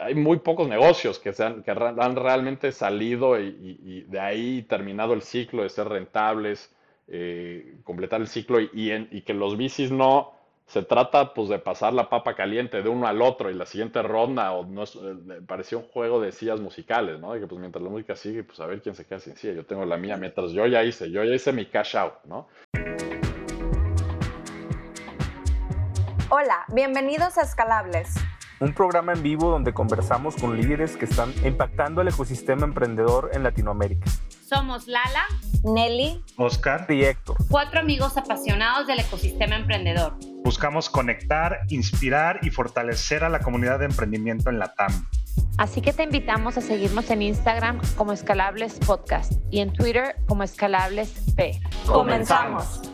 hay muy pocos negocios que, han, que han realmente salido y, de ahí terminado el ciclo de ser rentables, eh, completar el ciclo y, que los bicis no se trata pues de pasar la papa caliente de uno al otro y la siguiente ronda o no eh, parecía un juego de sillas musicales, ¿no? De que pues mientras la música sigue, pues a ver quién se queda sin silla. Yo tengo la mía mientras yo ya hice, yo ya hice mi cash out, ¿no? Hola, bienvenidos a Escalables un programa en vivo donde conversamos con líderes que están impactando el ecosistema emprendedor en Latinoamérica. Somos Lala, Nelly, Oscar y Héctor. Cuatro amigos apasionados del ecosistema emprendedor. Buscamos conectar, inspirar y fortalecer a la comunidad de emprendimiento en la TAM. Así que te invitamos a seguirnos en Instagram como Escalables Podcast y en Twitter como Escalables P. Comenzamos.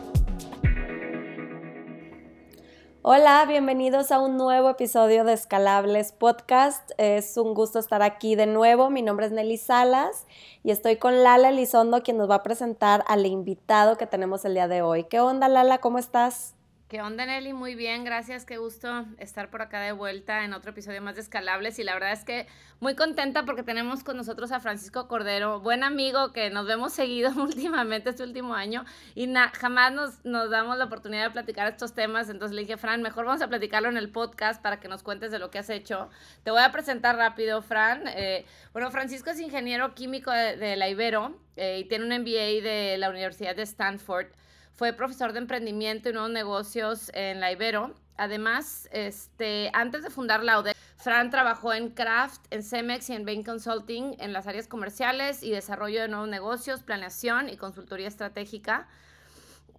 Hola, bienvenidos a un nuevo episodio de Escalables Podcast. Es un gusto estar aquí de nuevo. Mi nombre es Nelly Salas y estoy con Lala Elizondo, quien nos va a presentar al invitado que tenemos el día de hoy. ¿Qué onda, Lala? ¿Cómo estás? ¿Qué onda, Nelly? Muy bien, gracias. Qué gusto estar por acá de vuelta en otro episodio más de Escalables. Y la verdad es que muy contenta porque tenemos con nosotros a Francisco Cordero, buen amigo que nos vemos seguido últimamente este último año y jamás nos, nos damos la oportunidad de platicar estos temas. Entonces le dije, Fran, mejor vamos a platicarlo en el podcast para que nos cuentes de lo que has hecho. Te voy a presentar rápido, Fran. Eh, bueno, Francisco es ingeniero químico de, la Ibero eh, y tiene un MBA de la Universidad de Stanford. Fue profesor de emprendimiento y nuevos negocios en la Ibero. Además, este, antes de fundar la UDEC, Fran trabajó en Kraft, en Cemex y en Bain Consulting en las áreas comerciales y desarrollo de nuevos negocios, planeación y consultoría estratégica.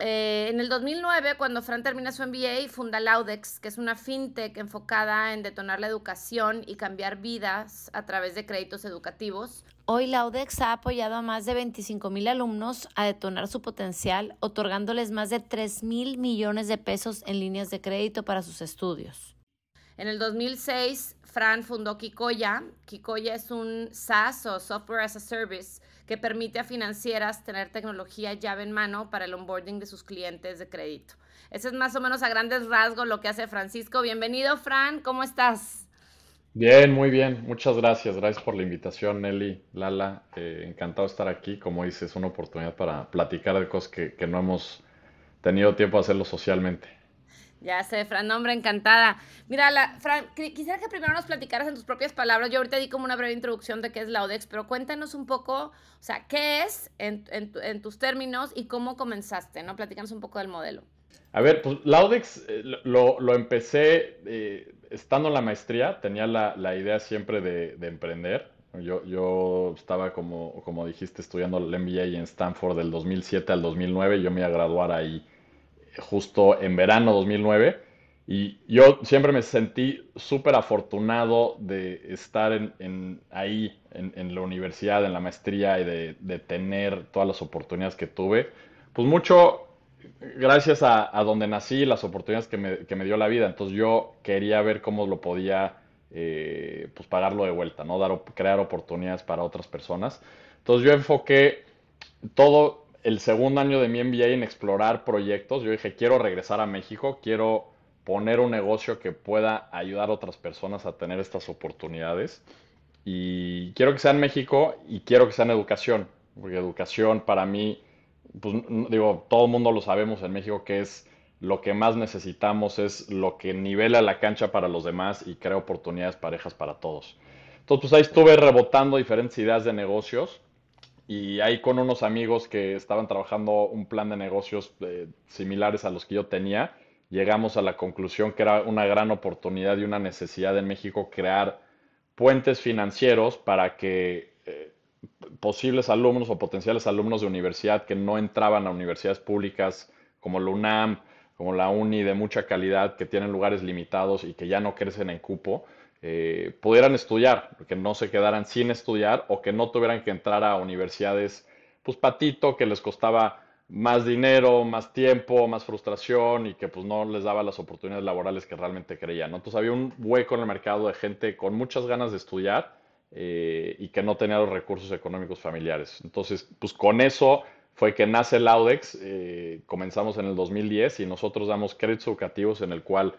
Eh, en el 2009, cuando Fran termina su MBA, funda Laudex, que es una fintech enfocada en detonar la educación y cambiar vidas a través de créditos educativos. Hoy Laudex ha apoyado a más de 25 mil alumnos a detonar su potencial, otorgándoles más de 3 mil millones de pesos en líneas de crédito para sus estudios. En el 2006, Fran fundó Kikoya. Kikoya es un SaaS o Software as a Service que permite a financieras tener tecnología llave en mano para el onboarding de sus clientes de crédito. Ese es más o menos a grandes rasgos lo que hace Francisco. Bienvenido, Fran, ¿cómo estás? Bien, muy bien. Muchas gracias. Gracias por la invitación, Nelly, Lala. Eh, encantado de estar aquí. Como dices, una oportunidad para platicar de cosas que, no hemos tenido tiempo de hacerlo socialmente. Ya sé, Fran, nombre encantada. Mira, la, Fran, quisiera que primero nos platicaras en tus propias palabras. Yo ahorita di como una breve introducción de qué es la ODEX, pero cuéntanos un poco, o sea, qué es en, en tus términos y cómo comenzaste, ¿no? Platícanos un poco del modelo. A ver, pues Laudex eh, lo, lo, empecé eh, estando en la maestría, tenía la, la idea siempre de, de emprender. Yo, yo, estaba, como, como dijiste, estudiando el MBA en Stanford del 2007 al 2009. Yo me iba a graduar ahí justo en verano 2009. Y yo siempre me sentí súper afortunado de estar en, en ahí, en, la universidad, en la maestría y de, tener todas las oportunidades que tuve. Pues mucho gracias a, donde nací, las oportunidades que me, dio la vida. Entonces yo quería ver cómo lo podía eh, pues pagarlo de vuelta, ¿no? Dar, crear oportunidades para otras personas. Entonces yo enfoqué todo el segundo año de mi MBA en explorar proyectos. Yo dije, quiero regresar a México, quiero poner un negocio que pueda ayudar a otras personas a tener estas oportunidades. Y quiero que sea en México y quiero que sea en educación, porque educación para mí pues digo, todo el mundo lo sabemos en México que es lo que más necesitamos es lo que nivela la cancha para los demás y crea oportunidades parejas para todos. Entonces, pues ahí estuve rebotando diferentes ideas de negocios y ahí con unos amigos que estaban trabajando un plan de negocios eh, similares a los que yo tenía, llegamos a la conclusión que era una gran oportunidad y una necesidad en México crear puentes financieros para que eh, posibles alumnos o potenciales alumnos de universidad que no entraban a universidades públicas como la UNAM, como la UNI de mucha calidad, que tienen lugares limitados y que ya no crecen en cupo, eh, pudieran estudiar, que no se quedaran sin estudiar o que no tuvieran que entrar a universidades, pues patito, que les costaba más dinero, más tiempo, más frustración y que pues no les daba las oportunidades laborales que realmente creían. Entonces había un hueco en el mercado de gente con muchas ganas de estudiar eh, y que no tenía los recursos económicos familiares. Entonces, pues con eso fue que nace el Audex, eh, comenzamos en el 2010 y nosotros damos créditos educativos en el cual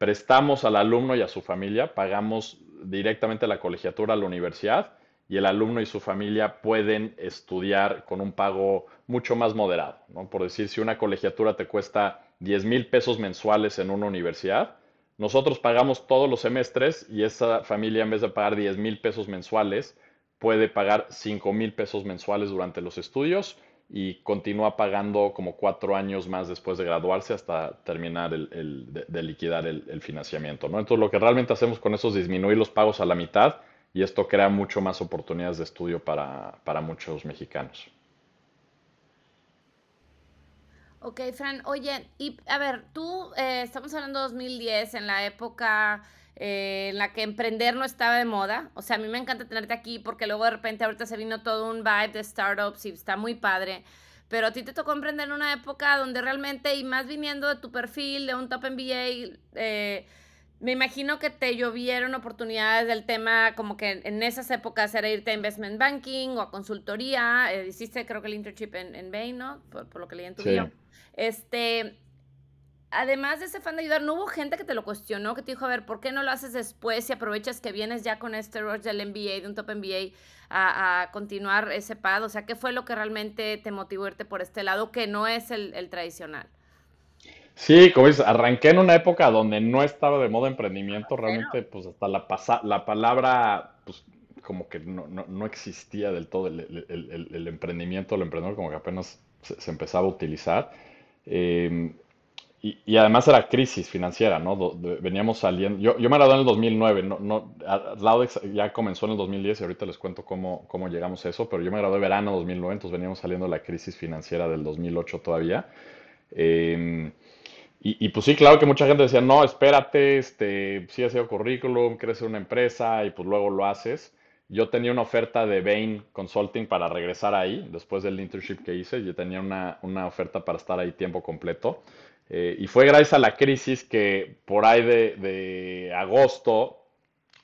prestamos al alumno y a su familia, pagamos directamente la colegiatura a la universidad y el alumno y su familia pueden estudiar con un pago mucho más moderado. ¿no? Por decir, si una colegiatura te cuesta 10 mil pesos mensuales en una universidad, nosotros pagamos todos los semestres y esa familia en vez de pagar 10 mil pesos mensuales, puede pagar 5 mil pesos mensuales durante los estudios y continúa pagando como cuatro años más después de graduarse hasta terminar el, de, liquidar el, financiamiento. ¿no? Entonces lo que realmente hacemos con eso es disminuir los pagos a la mitad y esto crea mucho más oportunidades de estudio para, para muchos mexicanos. Ok, Fran, oye, y a ver, tú, eh, estamos hablando de 2010, en la época eh, en la que emprender no estaba de moda. O sea, a mí me encanta tenerte aquí porque luego de repente ahorita se vino todo un vibe de startups y está muy padre. Pero a ti te tocó emprender en una época donde realmente, y más viniendo de tu perfil, de un top MBA, eh, me imagino que te llovieron oportunidades del tema, como que en esas épocas era irte a investment banking o a consultoría. Eh, hiciste, creo que el internship en, en Bain, ¿no? Por, lo que leí en tu sí. Este, además de ese fan de ayudar, ¿no hubo gente que te lo cuestionó, que te dijo, a ver, ¿por qué no lo haces después y aprovechas que vienes ya con este rush del MBA, de un top MBA, a, continuar ese pad? O sea, ¿qué fue lo que realmente te motivó irte por este lado, que no es el, tradicional? Sí, como dices, arranqué en una época donde no estaba de moda emprendimiento, realmente, pues hasta la, la palabra, pues como que no, existía del todo el, emprendimiento, el emprendedor, como que apenas se, empezaba a utilizar. Eh, y, además era crisis financiera, ¿no? Veníamos saliendo. Yo, yo me gradué en el 2009, no, no, Laudex ya comenzó en el 2010 y ahorita les cuento cómo, cómo llegamos a eso, pero yo me gradué verano 2009, entonces veníamos saliendo de la crisis financiera del 2008 todavía. Em, y, y, pues sí, claro que mucha gente decía, no, espérate, este, sí has sido currículum, quieres ser una empresa y pues luego lo haces. Yo tenía una oferta de Bain Consulting para regresar ahí, después del internship que hice, yo tenía una, una oferta para estar ahí tiempo completo. Eh, y fue gracias a la crisis que por ahí de, agosto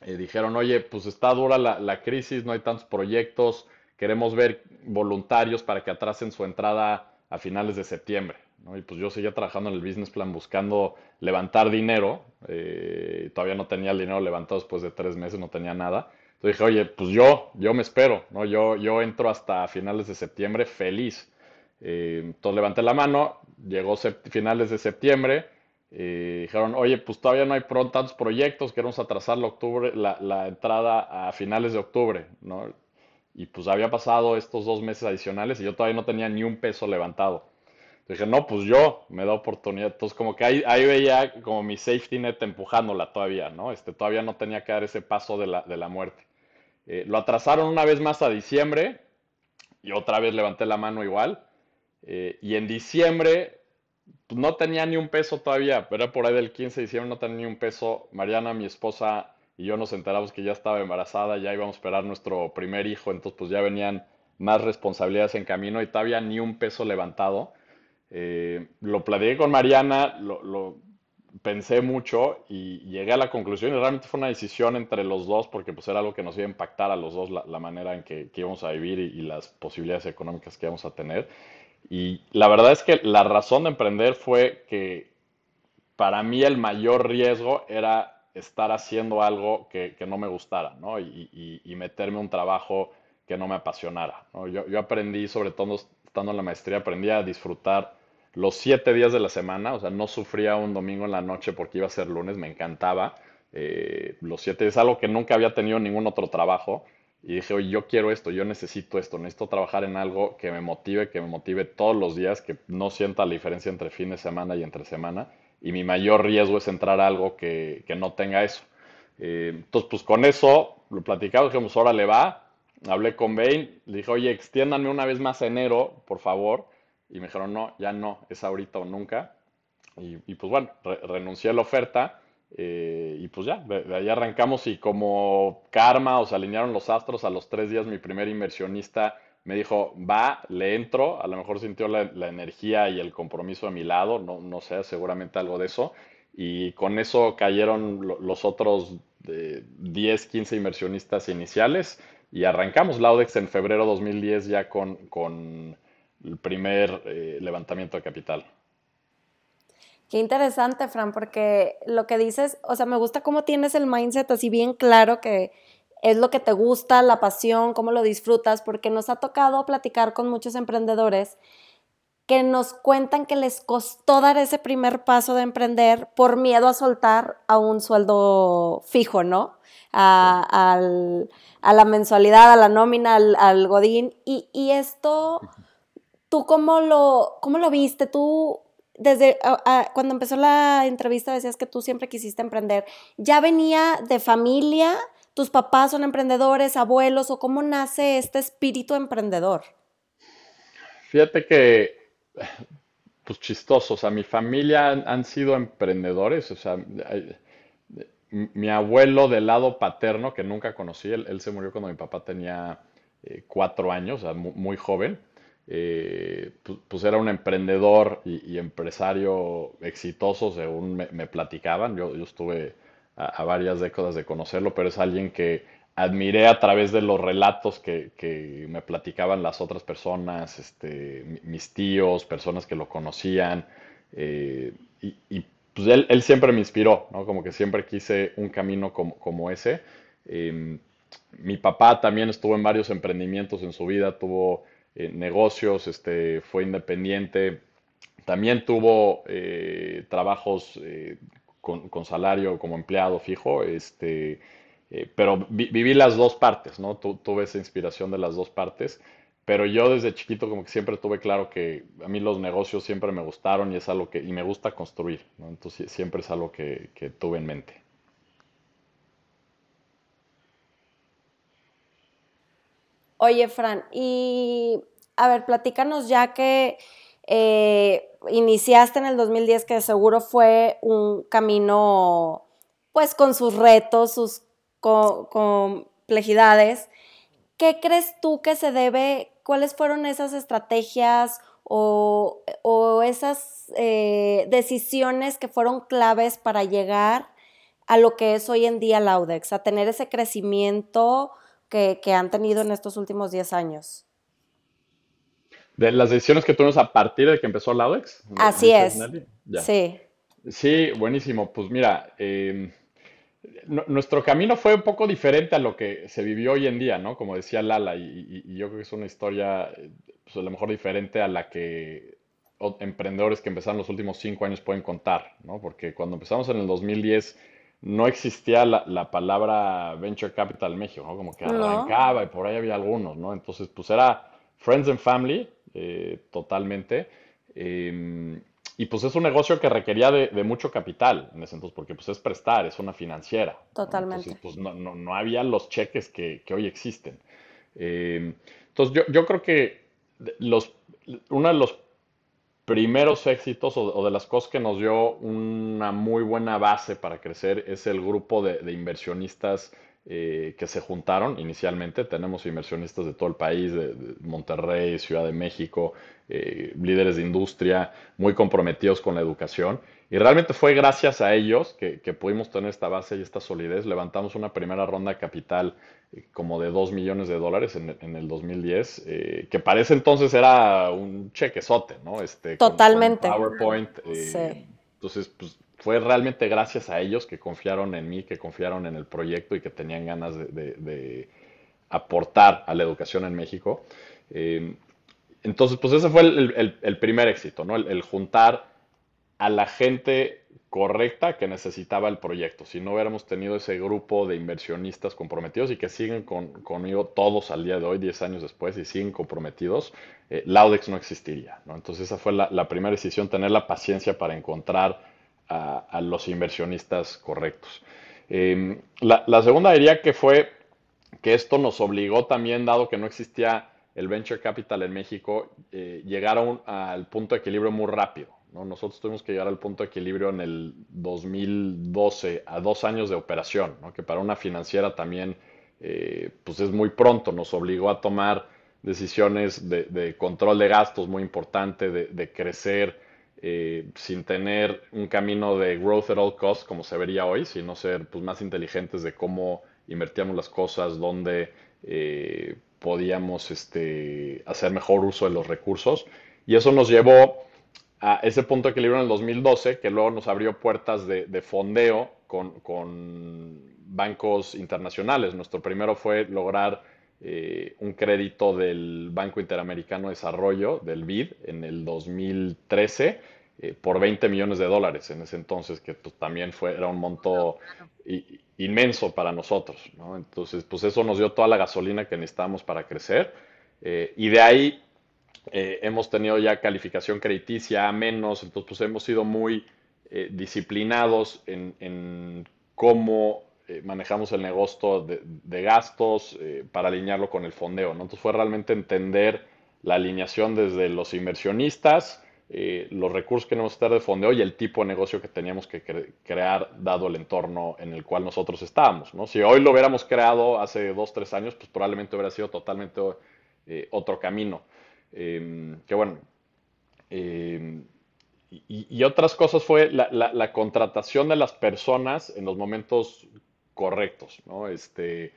eh, dijeron, oye, pues está dura la, crisis, no hay tantos proyectos, queremos ver voluntarios para que atrasen su entrada a finales de septiembre. Y pues yo seguía trabajando en el business plan buscando levantar dinero, eh, todavía no tenía el dinero levantado después de tres meses, no tenía nada. Entonces dije, oye, pues yo, yo me espero, ¿no? Yo, yo entro hasta finales de septiembre feliz. entonces levanté la mano, llegó finales de septiembre, dijeron, oye, pues todavía no hay tantos proyectos, queremos atrasar la, octubre, la, entrada a finales de octubre, ¿no? Y pues había pasado estos dos meses adicionales y yo todavía no tenía ni un peso levantado. dije, no, pues yo me da oportunidad. Entonces, como que ahí, ahí veía como mi safety net empujándola todavía, ¿no? Este, todavía no tenía que dar ese paso de la, de la muerte. Eh, lo atrasaron una vez más a diciembre y otra vez levanté la mano igual. Eh, y en diciembre pues, no tenía ni un peso todavía, pero por ahí del 15 de diciembre no tenía ni un peso. Mariana, mi esposa y yo nos enteramos que ya estaba embarazada, ya íbamos a esperar nuestro primer hijo, entonces pues ya venían más responsabilidades en camino y todavía ni un peso levantado. Eh, lo platiqué con Mariana, lo, pensé mucho y llegué a la conclusión y realmente fue una decisión entre los dos porque pues era algo que nos iba a impactar a los dos la, manera en que, íbamos a vivir y, y, las posibilidades económicas que íbamos a tener. Y la verdad es que la razón de emprender fue que para mí el mayor riesgo era estar haciendo algo que, no me gustara, ¿no? Y, meterme un trabajo que no me apasionara, Yo, yo, aprendí, sobre todo estando en la maestría, aprendí a disfrutar los siete días de la semana, o sea, no sufría un domingo en la noche porque iba a ser lunes, me encantaba. Eh, los siete días, algo que nunca había tenido ningún otro trabajo. Y dije, oye, yo quiero esto, yo necesito esto, necesito trabajar en algo que me motive, que me motive todos los días, que no sienta la diferencia entre fin de semana y entre semana. Y mi mayor riesgo es entrar a algo que, no tenga eso. Eh, entonces, pues con eso lo platicamos, dijimos, ahora le va. Hablé con Bain, le dije, oye, extiéndanme una vez más enero, por favor. Y me dijeron, no, ya no, es ahorita o nunca. Y, pues bueno, renuncié a la oferta eh, y pues ya, de, ahí arrancamos y como karma o se alinearon los astros, a los tres días mi primer inversionista me dijo, va, le entro, a lo mejor sintió la, energía y el compromiso a mi lado, no, no sé, seguramente algo de eso. Y con eso cayeron los otros 10, 15 inversionistas iniciales y arrancamos Laudex en febrero 2010 ya con, con el primer eh, levantamiento de capital. Qué interesante, Fran, porque lo que dices, o sea, me gusta cómo tienes el mindset así bien claro que es lo que te gusta, la pasión, cómo lo disfrutas, porque nos ha tocado platicar con muchos emprendedores que nos cuentan que les costó dar ese primer paso de emprender por miedo a soltar a un sueldo fijo, ¿no? A, la mensualidad, a la nómina, al, godín. Y, y, esto, ¿tú cómo lo, cómo lo viste? ¿Tú desde cuando empezó la entrevista decías que tú siempre quisiste emprender. ¿Ya venía de familia? ¿Tus papás son emprendedores, abuelos? ¿O cómo nace este espíritu emprendedor? Fíjate que, pues chistoso, o sea, mi familia han, sido emprendedores, o sea, mi abuelo del lado paterno, que nunca conocí, él, se murió cuando mi papá tenía eh, cuatro años, o sea, muy joven. Eh, pues, era un emprendedor y, empresario exitoso, según me, platicaban. Yo, estuve a, varias décadas de conocerlo, pero es alguien que admiré a través de los relatos que, me platicaban las otras personas, este, mis tíos, personas que lo conocían. Eh, y, pues él, siempre me inspiró, ¿no? Como que siempre quise un camino como, ese. Em, mi papá también estuvo en varios emprendimientos en su vida, tuvo eh, negocios, este, fue independiente, también tuvo eh, trabajos eh, con, salario como empleado fijo, este, pero viví las dos partes, ¿no? tuve esa inspiración de las dos partes, pero yo desde chiquito como que siempre tuve claro que a mí los negocios siempre me gustaron y es algo que, y me gusta construir, ¿no? Entonces siempre es algo que tuve en mente. Oye, Fran, y a ver, platícanos ya que eh, iniciaste en el 2010, que seguro fue un camino, pues con sus retos, sus complejidades. ¿Qué crees tú que se debe, cuáles fueron esas estrategias o, esas eh, decisiones que fueron claves para llegar a lo que es hoy en día Laudex, a tener ese crecimiento? Que, han tenido en estos últimos 10 años? De las decisiones que tuvimos a partir de que empezó Laudex. Así es. Sí. Sí, buenísimo. Pues mira, em, nuestro camino fue un poco diferente a lo que se vivió hoy en día, ¿no? Como decía Lala, y, yo creo que es una historia, pues a lo mejor diferente a la que emprendedores que empezaron los últimos cinco años pueden contar, ¿no? Porque cuando empezamos en el 2010 no existía la, palabra venture capital en México, ¿no? Como que arrancaba y por ahí había algunos, ¿no? Entonces, pues era friends and family, eh, totalmente. Em, y pues es un negocio que requería de, mucho capital en ese entonces, porque pues es prestar, es una financiera. Totalmente. Entonces, pues no, no, había los cheques que, hoy existen. Em, entonces, yo, yo creo que los, uno de los primeros éxitos o, de las cosas que nos dio una muy buena base para crecer es el grupo de, inversionistas eh, que se juntaron inicialmente. Tenemos inversionistas de todo el país, de, Monterrey, Ciudad de México, eh, líderes de industria, muy comprometidos con la educación. Y realmente fue gracias a ellos que, pudimos tener esta base y esta solidez. Levantamos una primera ronda de capital eh, como de 2 millones de dólares en, el 2010, eh, que para ese entonces era un chequezote, ¿no? Este, Totalmente. PowerPoint. Eh, entonces, pues fue realmente gracias a ellos que confiaron en mí, que confiaron en el proyecto y que tenían ganas de, aportar a la educación en México. entonces, pues ese fue el, primer éxito, ¿no? el juntar a la gente correcta que necesitaba el proyecto. Si no hubiéramos tenido ese grupo de inversionistas comprometidos y que siguen conmigo todos al día de hoy, 10 años después, y siguen comprometidos, eh, Laudex no existiría. Entonces esa fue la, primera decisión, tener la paciencia para encontrar a, los inversionistas correctos. Em, la, segunda diría que fue que esto nos obligó también, dado que no existía el venture capital en México, eh, llegar al punto de equilibrio muy rápido. Nosotros tuvimos que llegar al punto de equilibrio en el 2012, a dos años de operación, que para una financiera también eh, pues es muy pronto, nos obligó a tomar decisiones de, control de gastos muy importante, de, crecer eh, sin tener un camino de growth at all costs como se vería hoy, sino ser pues, más inteligentes de cómo invertíamos las cosas, dónde eh, podíamos este, hacer mejor uso de los recursos. Y eso nos llevó a ese punto de equilibrio en el 2012, que luego nos abrió puertas de, fondeo con, bancos internacionales. Nuestro primero fue lograr eh, un crédito del Banco Interamericano de Desarrollo, del BID, en el 2013 eh, por 20 millones de dólares en ese entonces, que pues, también fue, era un monto inmenso para nosotros. Entonces, pues eso nos dio toda la gasolina que necesitábamos para crecer. Eh, y de ahí eh, hemos tenido ya calificación crediticia a menos, entonces pues hemos sido muy disciplinados en, cómo manejamos el negocio de, gastos para alinearlo con el fondeo. Entonces fue realmente entender la alineación desde los inversionistas, los recursos que tenemos que estar de fondeo y el tipo de negocio que teníamos que crear dado el entorno en el cual nosotros estábamos. Si hoy lo hubiéramos creado hace dos, tres años, pues probablemente hubiera sido totalmente otro camino. Em, que bueno. Em, y, otras cosas fue la, contratación de las personas en los momentos correctos. Este,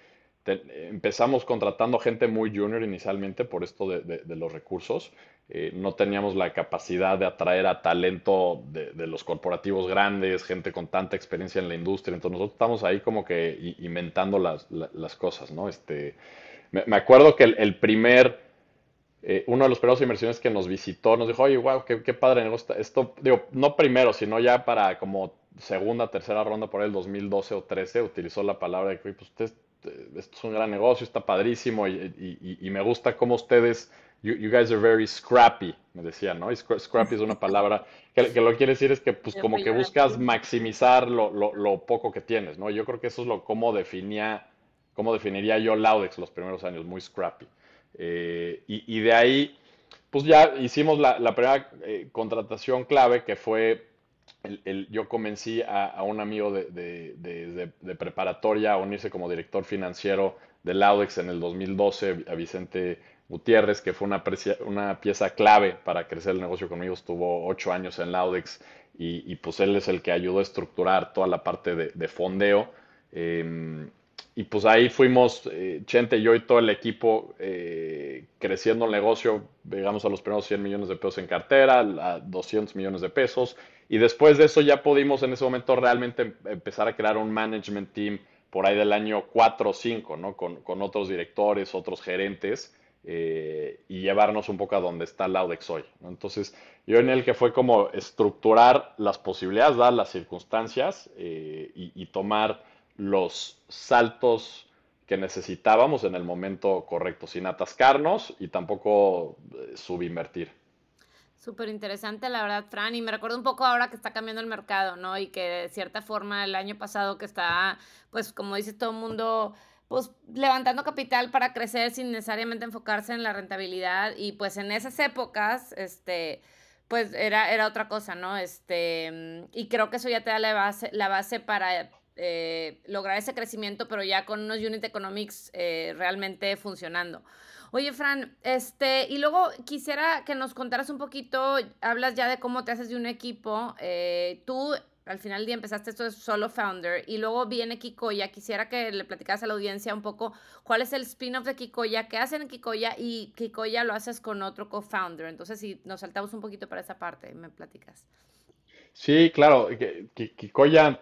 empezamos contratando gente muy junior inicialmente por esto de, los recursos. Eh, no teníamos la capacidad de atraer a talento de, los corporativos grandes, gente con tanta experiencia en la industria. Entonces nosotros estamos ahí como que inventando las, cosas, ¿no? Este, me, acuerdo que el primer eh, uno de los primeros inversiones que nos visitó nos dijo, oye, wow, qué, padre negocio. Esto, digo, no primero, sino ya para como segunda, tercera ronda por el 2012 o 13, utilizó la palabra de que, pues, usted, esto es un gran negocio, está padrísimo y, me gusta cómo ustedes, you, guys are very scrappy, me decían, ¿no? scrappy es una palabra que, lo que quiere decir es que, pues, como que buscas maximizar lo, lo, poco que tienes, ¿no? Yo creo que eso es lo, cómo definía, cómo definiría yo Laudex los primeros años, muy scrappy. Eh, y, de ahí, pues ya hicimos la, primera eh, contratación clave que fue, el, yo convencí a, un amigo de, preparatoria a unirse como director financiero de Laudex en el 2012, a Vicente Gutiérrez, que fue una, pieza clave para crecer el negocio conmigo, estuvo ocho años en Laudex y, pues él es el que ayudó a estructurar toda la parte de, fondeo. Em, y pues ahí fuimos, eh, Chente, yo y todo el equipo, eh, creciendo el negocio, llegamos a los primeros 100 millones de pesos en cartera, a 200 millones de pesos, y después de eso ya pudimos en ese momento realmente em, empezar a crear un management team por ahí del año 4 o 5, ¿no? Con, otros directores, otros gerentes, eh, y llevarnos un poco a donde está Laudex hoy. Entonces, yo en el que fue como estructurar las posibilidades, dar las circunstancias y tomar los saltos que necesitábamos en el momento correcto, sin atascarnos y tampoco eh, subinvertir. Súper interesante, la verdad, Fran. Y me recuerdo un poco ahora que está cambiando el mercado, ¿no? Y que de cierta forma el año pasado que está, pues como dice todo el mundo, pues levantando capital para crecer sin necesariamente enfocarse en la rentabilidad. Y pues en esas épocas, este, pues era, era otra cosa, ¿no? Este, y creo que eso ya te da la base, la base para eh, lograr ese crecimiento, pero ya con unos unit economics eh, realmente funcionando. Oye, Fran, este, y luego quisiera que nos contaras un poquito, hablas ya de cómo te haces de un equipo. Eh, tú al final del día empezaste esto de solo founder y luego viene Kikoya. Quisiera que le platicaras a la audiencia un poco cuál es el spin-off de Kikoya, qué hacen en Kikoya y Kikoya lo haces con otro co-founder. Entonces, si nos saltamos un poquito para esa parte, me platicas. Sí, claro. Kikoya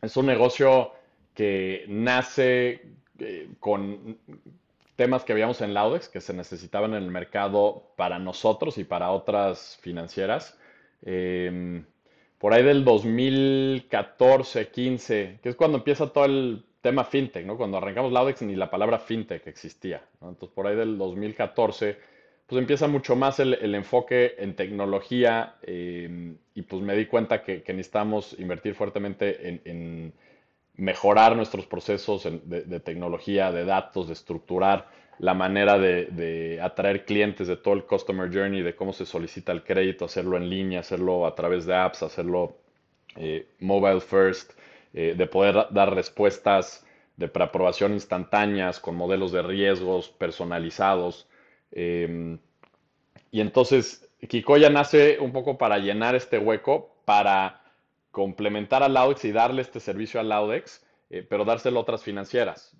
es un negocio que nace eh, con temas que habíamos en Laudex que se necesitaban en el mercado para nosotros y para otras financieras. Em, por ahí del 2014, 15, que es cuando empieza todo el tema fintech, ¿no? Cuando arrancamos Laudex ni la palabra fintech existía, Entonces por ahí del 2014 pues empieza mucho más el, enfoque en tecnología em, y pues me di cuenta que, necesitamos invertir fuertemente en, mejorar nuestros procesos de, tecnología, de datos, de estructurar la manera de, atraer clientes de todo el customer journey, de cómo se solicita el crédito, hacerlo en línea, hacerlo a través de apps, hacerlo eh, mobile first, eh, de poder dar respuestas de preaprobación instantáneas con modelos de riesgos personalizados. Em, y entonces Kikoya nace un poco para llenar este hueco, para complementar a Laudex y darle este servicio a Laudex, eh, pero dárselo a otras financieras.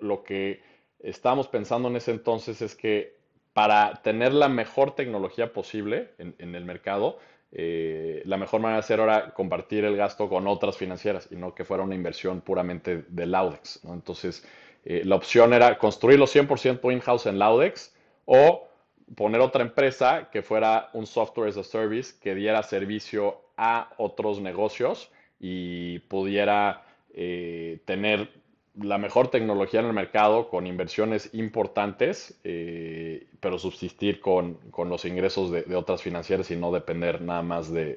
Lo, que estábamos pensando en ese entonces es que para tener la mejor tecnología posible en, el mercado, eh, la mejor manera de hacer era compartir el gasto con otras financieras y no que fuera una inversión puramente de Laudex. Entonces, eh, la opción era construirlo 100% in-house en Laudex o poner otra empresa que fuera un software as a service que diera servicio a otros negocios y pudiera eh, tener la mejor tecnología en el mercado con inversiones importantes, eh, pero subsistir con, los ingresos de, otras financieras y no depender nada más de,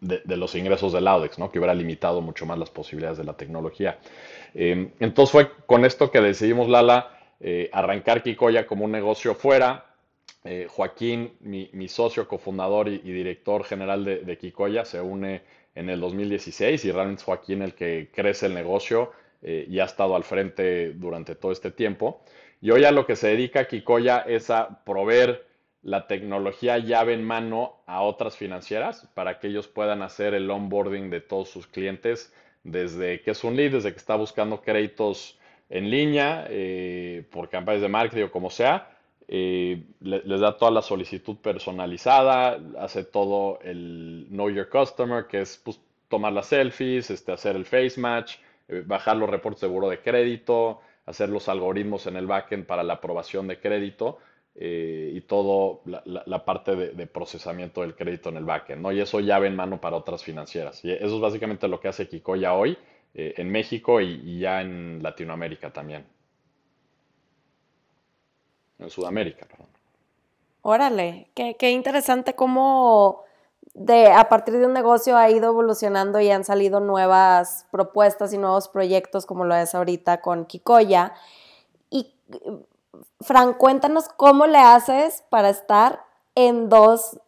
de, los ingresos del Audex, ¿no? que hubiera limitado mucho más las posibilidades de la tecnología. Eh, entonces fue con esto que decidimos, Lala, eh, arrancar Kikoya como un negocio fuera. Eh, Joaquín, mi, socio, cofundador y, director general de, Kikoya, se une en el 2016 y realmente es Joaquín el que crece el negocio eh, y ha estado al frente durante todo este tiempo. Y hoy a lo que se dedica Kikoya es a proveer la tecnología llave en mano a otras financieras para que ellos puedan hacer el onboarding de todos sus clientes desde que es un lead, desde que está buscando créditos en línea, eh, por campañas de marketing o como sea, eh, les da toda la solicitud personalizada, hace todo el Know Your Customer, que es pues, tomar las selfies, este, hacer el face match, eh, bajar los reportes de buro de crédito, hacer los algoritmos en el backend para la aprobación de crédito y todo la, parte de, procesamiento del crédito en el backend, ¿no? Y eso ya en mano para otras financieras. Eso es básicamente lo que hace Kikoya hoy. Eh, en México y, ya en Latinoamérica también. En Sudamérica, perdón. Órale, qué, interesante cómo de, a partir de un negocio ha ido evolucionando y han salido nuevas propuestas y nuevos proyectos como lo es ahorita con Kikoya. Y Fran, cuéntanos cómo le haces para estar en dos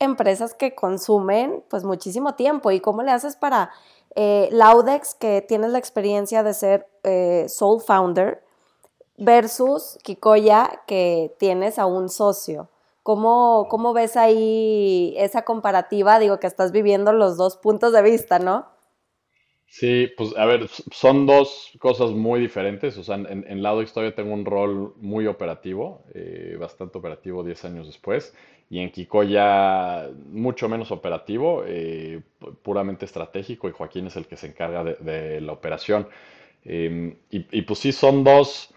empresas que consumen pues muchísimo tiempo y cómo le haces para eh, Laudex, que tienes la experiencia de ser eh, Soul Founder, versus Kikoya, que tienes a un socio. ¿Cómo, ¿Cómo ves ahí esa comparativa? Digo que estás viviendo los dos puntos de vista, ¿no? Sí, pues a ver, son dos cosas muy diferentes. O sea, en, en Laudex todavía tengo un rol muy operativo, eh, bastante operativo 10 años después y en Kikoya mucho menos operativo, eh, puramente estratégico y Joaquín es el que se encarga de, la operación. Em, y, pues sí, son dos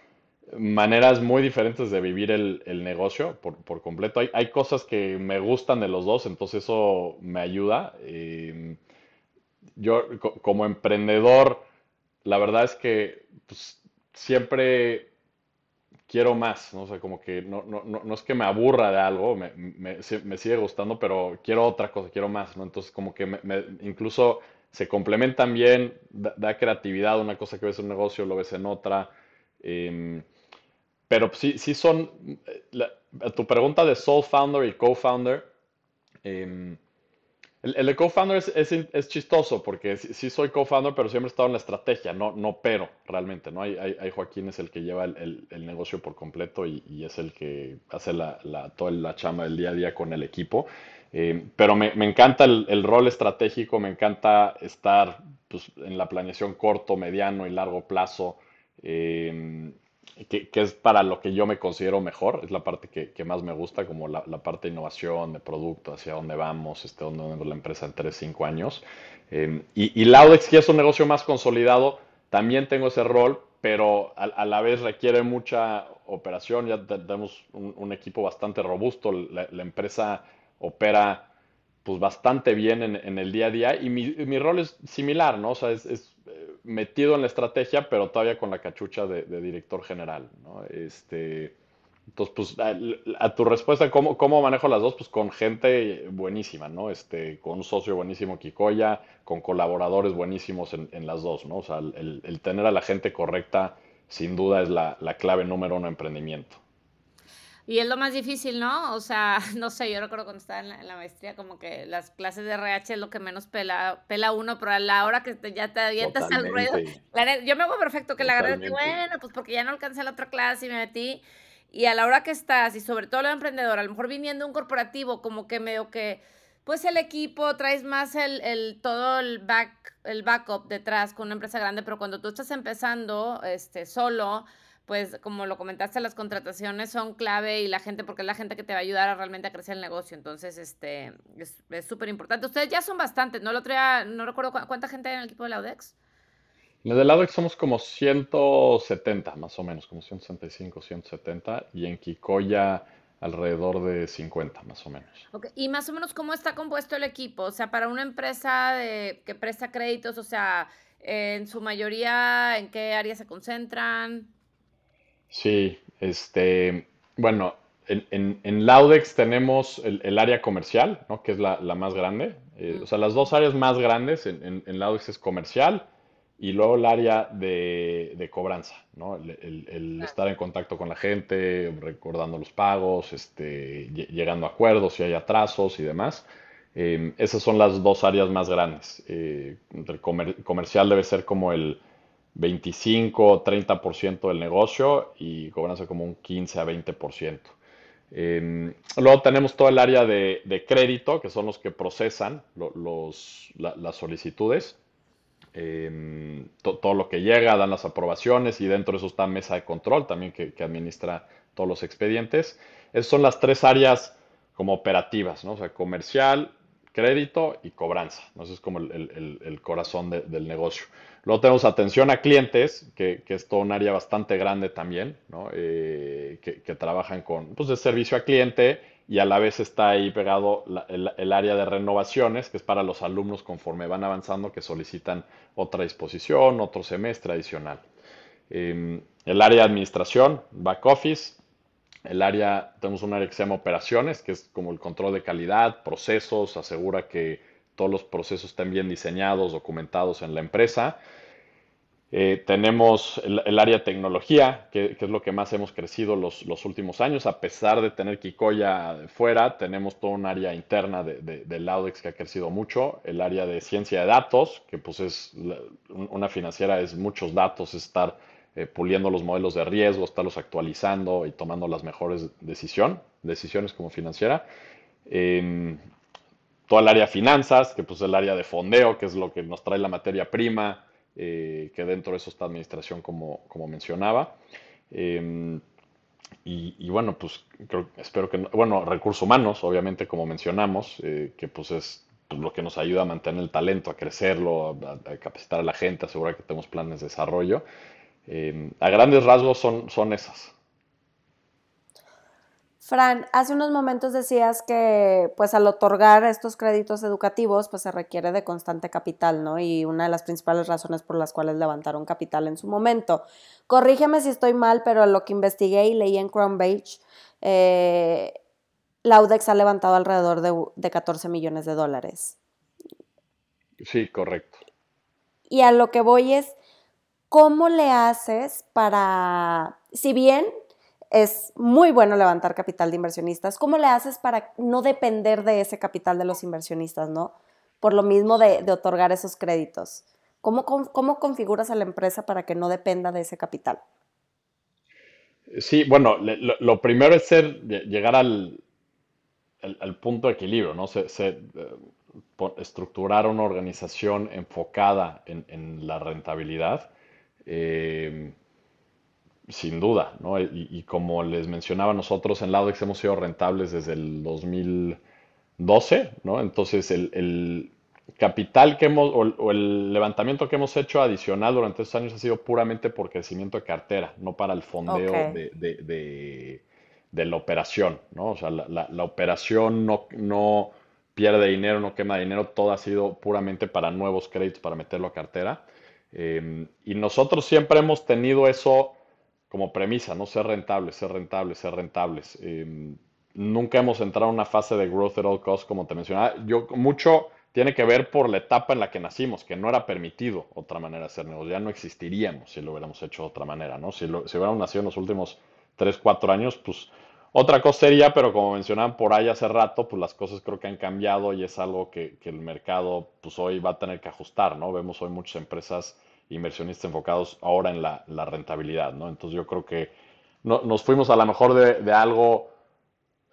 maneras muy diferentes de vivir el, negocio por, completo. Hay, cosas que me gustan de los dos, entonces eso me ayuda. Em, yo como emprendedor, la verdad es que pues, siempre quiero más, ¿no? O sea, como que no, no, no, es que me aburra de algo, me, me, sigue gustando, pero quiero otra cosa, quiero más, ¿no? Entonces, como que me, incluso se complementan bien, da, creatividad, una cosa que ves en un negocio, lo ves en otra. Em, pero sí, sí son, tu pregunta de sole founder y co-founder, eh, el, el co-founder es, chistoso porque sí, soy co-founder, pero siempre he estado en la estrategia, no, no pero realmente, ¿no? Hay, hay, Joaquín es el que lleva el, negocio por completo y, es el que hace la, toda la chamba del día a día con el equipo. Eh, pero me, encanta el, rol estratégico, me encanta estar pues, en la planeación corto, mediano y largo plazo. Eh, que, es para lo que yo me considero mejor, es la parte que, más me gusta, como la, parte de innovación, de producto, hacia dónde vamos, este, dónde vamos la empresa en 3, 5 años. Em, y, y, Laudex, que es un negocio más consolidado, también tengo ese rol, pero a, la vez requiere mucha operación, ya tenemos un, equipo bastante robusto, la, empresa opera pues bastante bien en, el día a día y mi, mi, rol es similar, ¿no? O sea, es metido en la estrategia, pero todavía con la cachucha de, director general, ¿no? Este, entonces, pues, a, tu respuesta, ¿cómo, ¿cómo, manejo las dos? Pues con gente buenísima, ¿no? Este, con un socio buenísimo, Kikoya, con colaboradores buenísimos en, las dos, ¿no? O sea, el, tener a la gente correcta, sin duda, es la, la clave número uno de emprendimiento. Y es lo más difícil, ¿no? O sea, no sé, yo recuerdo cuando estaba en la, maestría, como que las clases de RH es lo que menos pela, pela uno, pero a la hora que ya te avientas al ruedo, yo me hago perfecto que la agarré, bueno, pues porque ya no alcancé la otra clase y me metí. Y a la hora que estás, y sobre todo lo emprendedor, a lo mejor viniendo un corporativo, como que medio que, pues el equipo, traes más el, el todo el back, el backup detrás con una empresa grande, pero cuando tú estás empezando, este, solo, pues como lo comentaste, las contrataciones son clave y la gente, porque es la gente que te va a ayudar a realmente a crecer el negocio. Entonces, este, es súper importante. Ustedes ya son bastantes, ¿no? El otro día, no recuerdo cuánta gente hay en el equipo de Laudex. En el de Laudex somos como 170, más o menos, como 165, 170. Y en Kikoya alrededor de 50, más o menos. Okay. Y más o menos, ¿cómo está compuesto el equipo? O sea, para una empresa de, que presta créditos, o sea, en su mayoría, ¿en qué áreas se concentran? Sí, este, bueno, en, en, Laudex tenemos el, área comercial, ¿no? Que es la, más grande. Eh, o sea, las dos áreas más grandes en, en Laudex es comercial y luego el área de, cobranza, ¿no? El, estar en contacto con la gente, recordando los pagos, este, llegando a acuerdos si hay atrasos y demás. Em, esas son las dos áreas más grandes. Eh, el comercial debe ser como el 25 30% del negocio y cobranza como un 15 a 20%. Em, luego tenemos todo el área de, crédito, que son los que procesan los, las solicitudes. Em, todo lo que llega, dan las aprobaciones y dentro de eso está mesa de control también que, administra todos los expedientes. Esas son las tres áreas como operativas, ¿no? O sea, comercial, crédito y cobranza. ¿no? Ese es como el, corazón del negocio. Luego tenemos atención a clientes, que, es todo un área bastante grande también, ¿no? Eh, que, trabajan con, pues, de servicio a cliente y a la vez está ahí pegado el, área de renovaciones, que es para los alumnos conforme van avanzando que solicitan otra disposición, otro semestre adicional. Em, el área de administración, back office, el área, tenemos un área que se llama operaciones, que es como el control de calidad, procesos, asegura que todos los procesos estén bien diseñados, documentados en la empresa. Eh, tenemos el, área de tecnología, que, es lo que más hemos crecido los, últimos años. A pesar de tener Kikoya fuera, tenemos todo un área interna de, de, Laudex que ha crecido mucho. El área de ciencia de datos, que pues es una financiera, es muchos datos, es estar eh, puliendo los modelos de riesgo, estarlos actualizando y tomando las mejores decisiones como financiera. Eh, todo el área de finanzas, que pues es el área de fondeo, que es lo que nos trae la materia prima eh, que dentro de eso está administración, como, como mencionaba. Em, y, bueno, pues espero que, bueno, recursos humanos, obviamente, como mencionamos, eh, que pues es pues, lo que nos ayuda a mantener el talento, a crecerlo, a, capacitar a la gente, asegurar que tenemos planes de desarrollo. Em, a grandes rasgos son, son esas. Fran, hace unos momentos decías que pues al otorgar estos créditos educativos pues se requiere de constante capital, ¿no? Y una de las principales razones por las cuales levantaron capital en su momento. Corrígeme si estoy mal, pero lo que investigué y leí en Chromebase, eh, Laudex ha levantado alrededor de, de 14 millones de dólares. Sí, correcto. Y a lo que voy es, ¿cómo le haces para, si bien es muy bueno levantar capital de inversionistas. ¿Cómo le haces para no depender de ese capital de los inversionistas, no? Por lo mismo de, otorgar esos créditos. ¿Cómo, ¿Cómo, configuras a la empresa para que no dependa de ese capital? Sí, bueno, lo, primero es llegar al, punto de equilibrio, ¿no? Se, eh, estructurar una organización enfocada en, la rentabilidad. Eh, sin duda, ¿no? Y, como les mencionaba, nosotros en Laudex hemos sido rentables desde el 2012, ¿no? Entonces, el, capital que hemos, o el, levantamiento que hemos hecho adicional durante estos años ha sido puramente por crecimiento de cartera, no para el fondeo de, la operación, ¿no? O sea, la, operación no, no pierde dinero, no quema dinero, todo ha sido puramente para nuevos créditos, para meterlo a cartera. Eh, y nosotros siempre hemos tenido eso como premisa, ¿no? Ser rentables, ser rentables, ser rentables. Em, nunca hemos entrado en una fase de growth at all costs, como te mencionaba. Yo, mucho tiene que ver por la etapa en la que nacimos, que no era permitido otra manera de hacer negocio. Ya no existiríamos si lo hubiéramos hecho de otra manera, ¿no? Si, lo, si hubiéramos nacido en los últimos 3, 4 años, pues otra cosa sería, pero como mencionaban por ahí hace rato, pues las cosas creo que han cambiado y es algo que, que el mercado pues hoy va a tener que ajustar, ¿no? Vemos hoy muchas empresas inversionistas enfocados ahora en la, rentabilidad, ¿no? Entonces yo creo que nos fuimos a lo mejor de, algo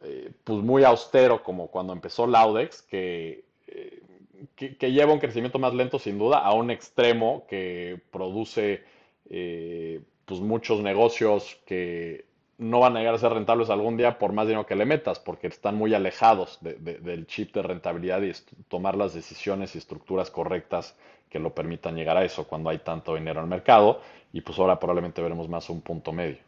eh, pues muy austero como cuando empezó Laudex, eh, que, que, lleva un crecimiento más lento sin duda a un extremo que produce eh, pues muchos negocios que no van a llegar a ser rentables algún día por más dinero que le metas, porque están muy alejados del chip de rentabilidad y tomar las decisiones y estructuras correctas que lo permitan llegar a eso cuando hay tanto dinero en el mercado. Y pues ahora probablemente veremos más un punto medio.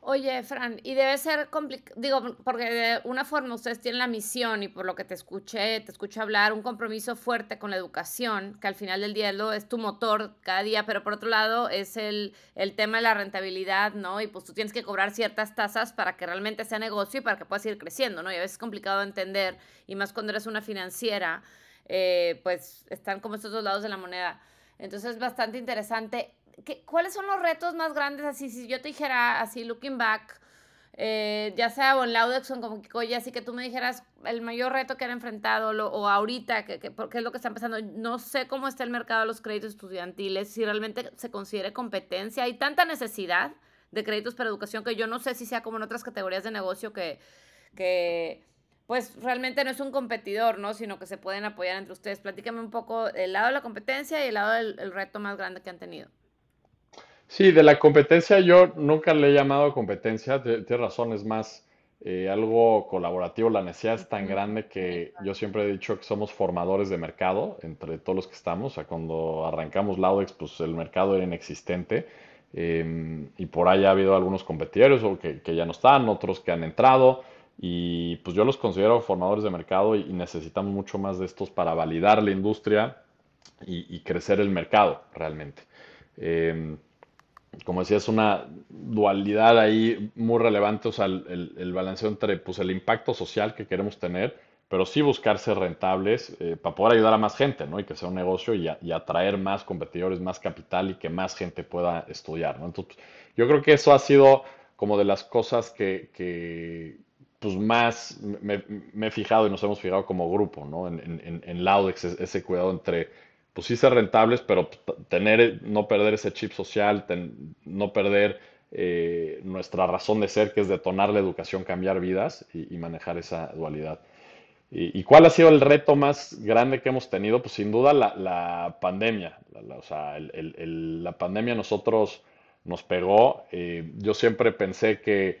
Oye, Fran, y debe ser complicado, digo, porque de una forma ustedes tienen la misión y por lo que te escuché, te escucho hablar, un compromiso fuerte con la educación, que al final del día es tu motor cada día, pero por otro lado es el, el tema de la rentabilidad, ¿no? Y pues tú tienes que cobrar ciertas tasas para que realmente sea negocio y para que puedas ir creciendo, ¿no? Y a veces es complicado entender, y más cuando eres una financiera, eh, pues están como estos dos lados de la moneda. Entonces es bastante interesante. ¿Cuáles son los retos más grandes? Así, si yo te dijera, así, looking back, eh, ya sea o en Laudex o en como que, así que tú me dijeras el mayor reto que han enfrentado o ahorita, que, que, qué es lo que está empezando. No sé cómo está el mercado de los créditos estudiantiles, si realmente se considere competencia. Hay tanta necesidad de créditos para educación que yo no sé si sea como en otras categorías de negocio que, que pues realmente no es un competidor, ¿no? Sino que se pueden apoyar entre ustedes. Platícame un poco el lado de la competencia y el lado del reto más grande que han tenido. Sí, de la competencia yo nunca le he llamado competencia, tienes razón, es más eh, algo colaborativo, la necesidad es tan grande que yo siempre he dicho que somos formadores de mercado entre todos los que estamos, o sea, cuando arrancamos Laudex, pues el mercado era inexistente em, y por ahí ha habido algunos competidores o que, ya no están, otros que han entrado y pues yo los considero formadores de mercado y, necesitamos mucho más de estos para validar la industria y, crecer el mercado realmente. Em, como decía, es una dualidad ahí muy relevante, o sea, el, el, balanceo entre pues, el impacto social que queremos tener, pero sí buscar ser rentables eh, para poder ayudar a más gente, ¿no? Y que sea un negocio y, atraer más competidores, más capital y que más gente pueda estudiar, ¿no? Entonces, yo creo que eso ha sido como de las cosas que, pues más me, me, he fijado y nos hemos fijado como grupo, ¿no? En, en, en Laudex, ese cuidado entre pues sí ser rentables, pero tener, no perder ese chip social, no perder eh, nuestra razón de ser, que es detonar la educación, cambiar vidas y, manejar esa dualidad. Y, cuál ha sido el reto más grande que hemos tenido? Pues sin duda la, pandemia. La, o sea, la pandemia nosotros nos pegó. Eh, yo siempre pensé que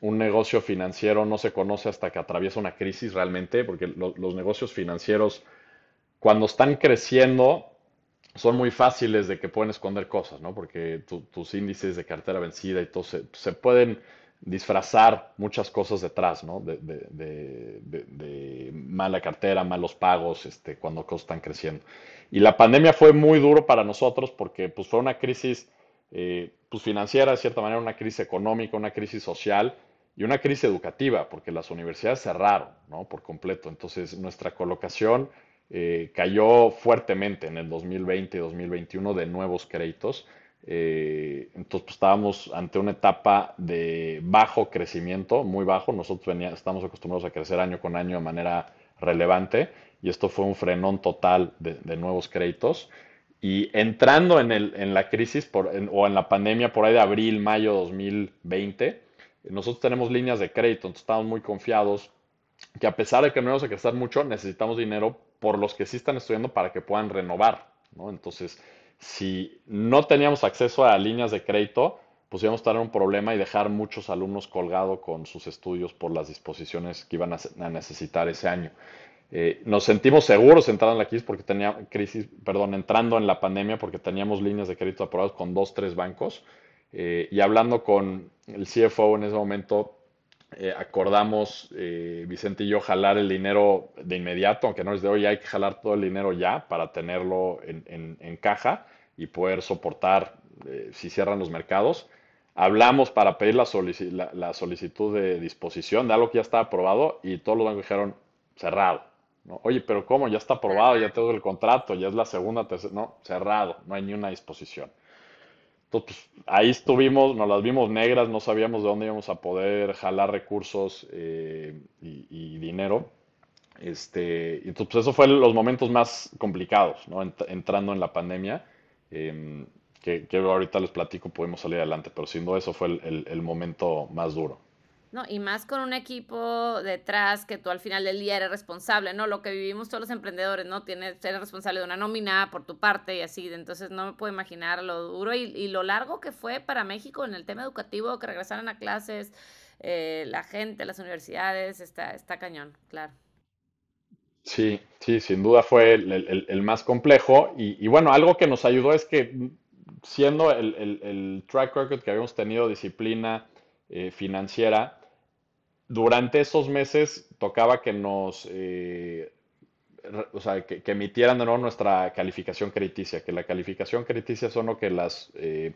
un negocio financiero no se conoce hasta que atraviesa una crisis realmente, porque los negocios financieros cuando están creciendo, son muy fáciles de que pueden esconder cosas, ¿no? Porque tus índices de cartera vencida y todo se, pueden disfrazar muchas cosas detrás, ¿no? De, mala cartera, malos pagos, este, cuando cosas están creciendo. Y la pandemia fue muy duro para nosotros porque pues, fue una crisis eh, pues, financiera, de cierta manera, una crisis económica, una crisis social y una crisis educativa, porque las universidades cerraron, ¿no? Por completo. Entonces, nuestra colocación eh, cayó fuertemente en el 2020 y 2021 de nuevos créditos. Eh, entonces pues, estábamos ante una etapa de bajo crecimiento, muy bajo. Nosotros estamos acostumbrados a crecer año con año de manera relevante y esto fue un frenón total de, nuevos créditos. Y entrando en, el, en la crisis o en la pandemia por ahí de abril, mayo 2020, nosotros tenemos líneas de crédito, entonces estamos muy confiados que a pesar de que no vamos a crecer mucho, necesitamos dinero por los que sí están estudiando para que puedan renovar, ¿no? Entonces, si no teníamos acceso a líneas de crédito, pues íbamos a estar en un problema y dejar muchos alumnos colgados con sus estudios por las disposiciones que iban a, necesitar ese año. Eh, nos sentimos seguros entrando en la crisis porque tenía crisis, perdón, entrando en la pandemia porque teníamos líneas de crédito aprobadas con dos, tres bancos. Eh, y hablando con el CFO en ese momento, eh, acordamos, eh, Vicente y yo, jalar el dinero de inmediato, aunque no es de hoy, hay que jalar todo el dinero ya para tenerlo en, caja y poder soportar eh, si cierran los mercados. Hablamos para pedir la, solicitud de disposición de algo que ya está aprobado y todos los bancos dijeron cerrado. Oye, pero ¿cómo? Ya está aprobado, ya tengo el contrato, ya es la segunda, tercera. No, cerrado, no hay ni una disposición. Entonces, pues, ahí estuvimos, nos las vimos negras, no sabíamos de dónde íbamos a poder jalar recursos eh, y, dinero. Este, entonces, pues, eso fue los momentos más complicados, ¿no? entrando en la pandemia, em, que, ahorita les platico, pudimos salir adelante, pero sin duda eso fue el, momento más duro. No, y más con un equipo detrás que tú al final del día eres responsable, ¿no? Lo que vivimos todos los emprendedores, ¿no? Tienes, ser responsable de una nómina por tu parte y así. Entonces no me puedo imaginar lo duro y, y lo largo que fue para México en el tema educativo, que regresaran a clases, eh, la gente, las universidades, está, está cañón, claro. Sí, sí, sin duda fue el, el- el más complejo. Y, y bueno, algo que nos ayudó es que siendo el, el- el track record que habíamos tenido, disciplina eh, financiera, durante esos meses tocaba que nos, eh, o sea, que, que emitieran de nuevo nuestra calificación crediticia, que la calificación crediticia son lo que las eh,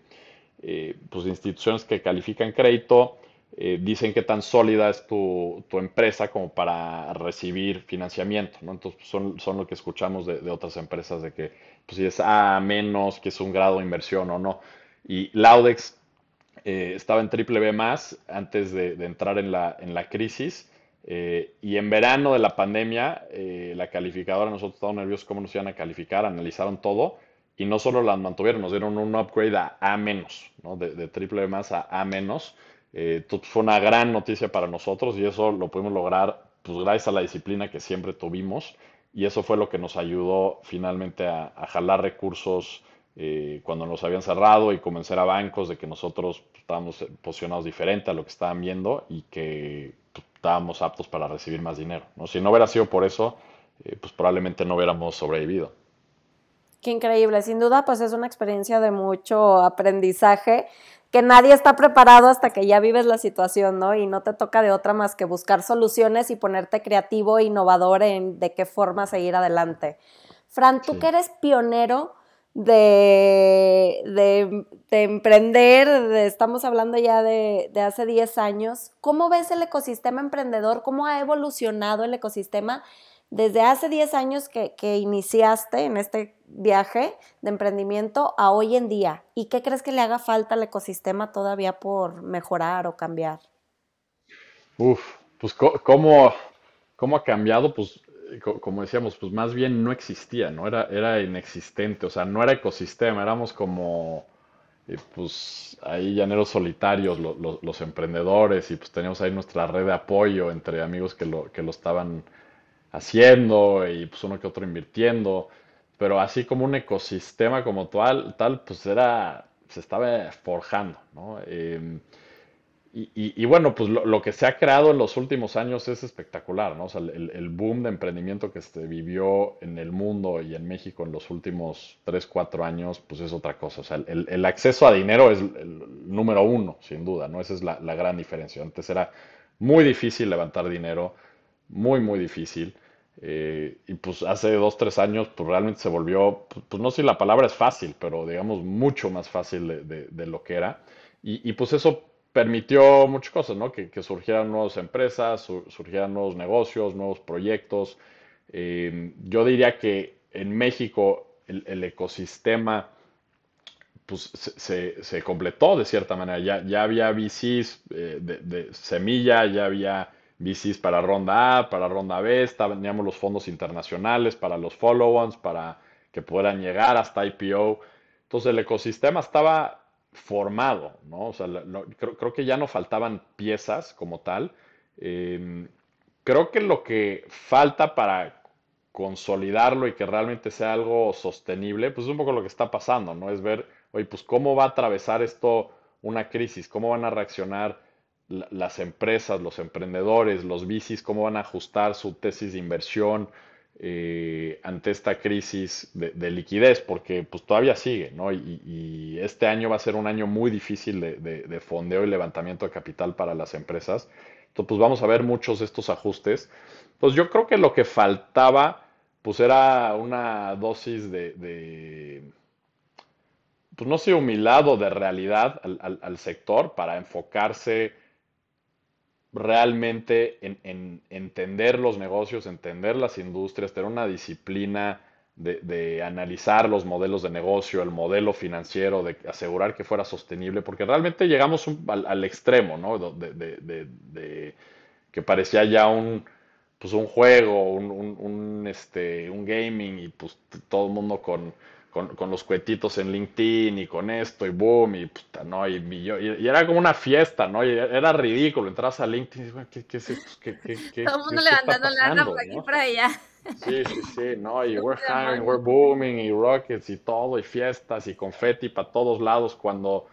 eh, pues, instituciones que califican crédito eh, dicen qué tan sólida es tu, tu empresa como para recibir financiamiento, ¿no? Entonces pues, son, son lo que escuchamos de, de otras empresas de que pues, si es A menos, que es un grado de inversión o no. Y Laudex eh, estaba en triple B más antes de, entrar en la, en la crisis. eh, y en verano de la pandemia, eh, la calificadora, nosotros estábamos nerviosos cómo nos iban a calificar, analizaron todo y no solo las mantuvieron, nos dieron un upgrade a A menos, ¿no? De, triple B más a A menos. Fue una gran noticia para nosotros y eso lo pudimos lograr pues gracias a la disciplina que siempre tuvimos y eso fue lo que nos ayudó finalmente a, a jalar recursos eh, cuando nos habían cerrado y convencer a bancos de que nosotros pues, estábamos posicionados diferente a lo que estaban viendo y que pues, estábamos aptos para recibir más dinero, ¿no? Si no hubiera sido por eso, eh, pues probablemente no hubiéramos sobrevivido. Qué increíble, sin duda, pues es una experiencia de mucho aprendizaje que nadie está preparado hasta que ya vives la situación, ¿no? Y no te toca de otra más que buscar soluciones y ponerte creativo e innovador en de qué forma seguir adelante. Fran, tú Sí. que eres pionero de, de, de emprender, de- estamos hablando ya de, de hace 10 años, ¿cómo ves el ecosistema emprendedor? ¿Cómo ha evolucionado el ecosistema desde hace 10 años que, que iniciaste en este viaje de emprendimiento a hoy en día? ¿Y qué crees que le haga falta al ecosistema todavía por mejorar o cambiar? Uf, pues cómo, cómo ha cambiado, pues como decíamos, pues más bien no existía, ¿no? Era, era inexistente, o sea, no era ecosistema, éramos como, eh, pues ahí llaneros solitarios, lo- los emprendedores, y pues teníamos ahí nuestra red de apoyo entre amigos que lo, que lo estaban haciendo y pues uno que otro invirtiendo, pero así como un ecosistema como tal, tal pues era, se estaba forjando, ¿no? Em, y, y- bueno, pues lo, lo que se ha creado en los últimos años es espectacular, ¿no? O sea, el, el boom de emprendimiento que se vivió en el mundo y en México en los últimos 3 4 años, pues es otra cosa. O sea, el, el acceso a dinero es el número uno, sin duda, ¿no? Esa es la, la gran diferencia. Antes era muy difícil levantar dinero, muy, muy difícil. Eh, y pues hace dos, tres años, pues realmente se volvió, pues, pues no sé si la palabra es fácil, pero digamos mucho más fácil de, de- de lo que era. Y, y, pues eso permitió muchas cosas, ¿no? Que, surgieran nuevas empresas, su- surgieran nuevos negocios, nuevos proyectos. Eh, yo diría que en México el, ecosistema pues se, completó de cierta manera. Ya, ya había VCs eh, de, de semilla, ya había VCs para ronda A, para ronda B, teníamos los fondos internacionales para los follow-ons, para que pudieran llegar hasta IPO. Entonces el ecosistema estaba formado, ¿no? O sea, creo, que ya no faltaban piezas como tal. Em, creo que lo que falta para consolidarlo y que realmente sea algo sostenible, pues es un poco lo que está pasando, ¿no? Es ver, oye, pues cómo va a atravesar esto una crisis, cómo van a reaccionar la- las empresas, los emprendedores, los VCs, cómo van a ajustar su tesis de inversión eh, ante esta crisis de, de liquidez, porque pues todavía sigue, ¿no? Y, este año va a ser un año muy difícil de, de- de fondeo y levantamiento de capital para las empresas. Entonces, pues vamos a ver muchos de estos ajustes. Pues yo creo que lo que faltaba, pues era una dosis de, pues no sé, humildad o de realidad al, al- al sector para enfocarse realmente en, en entender los negocios, entender las industrias, tener una disciplina de, analizar los modelos de negocio, el modelo financiero, de asegurar que fuera sostenible, porque realmente llegamos al, extremo, ¿no? De, que parecía ya un, pues un juego, un, un- este, un gaming y pues todo el mundo con, con, los cuetitos en LinkedIn y con esto y boom y puta, ¿no? Y, y, era como una fiesta, ¿no? Y era ridículo, entras a LinkedIn y dices, ¿qué, qué? ¿Qué, qué, qué, Todo el mundo levantando lana por aquí por allá. Sí, sí, sí, ¿no? Y we're hiring, we're booming y rockets y todo y fiestas y confeti para todos lados cuando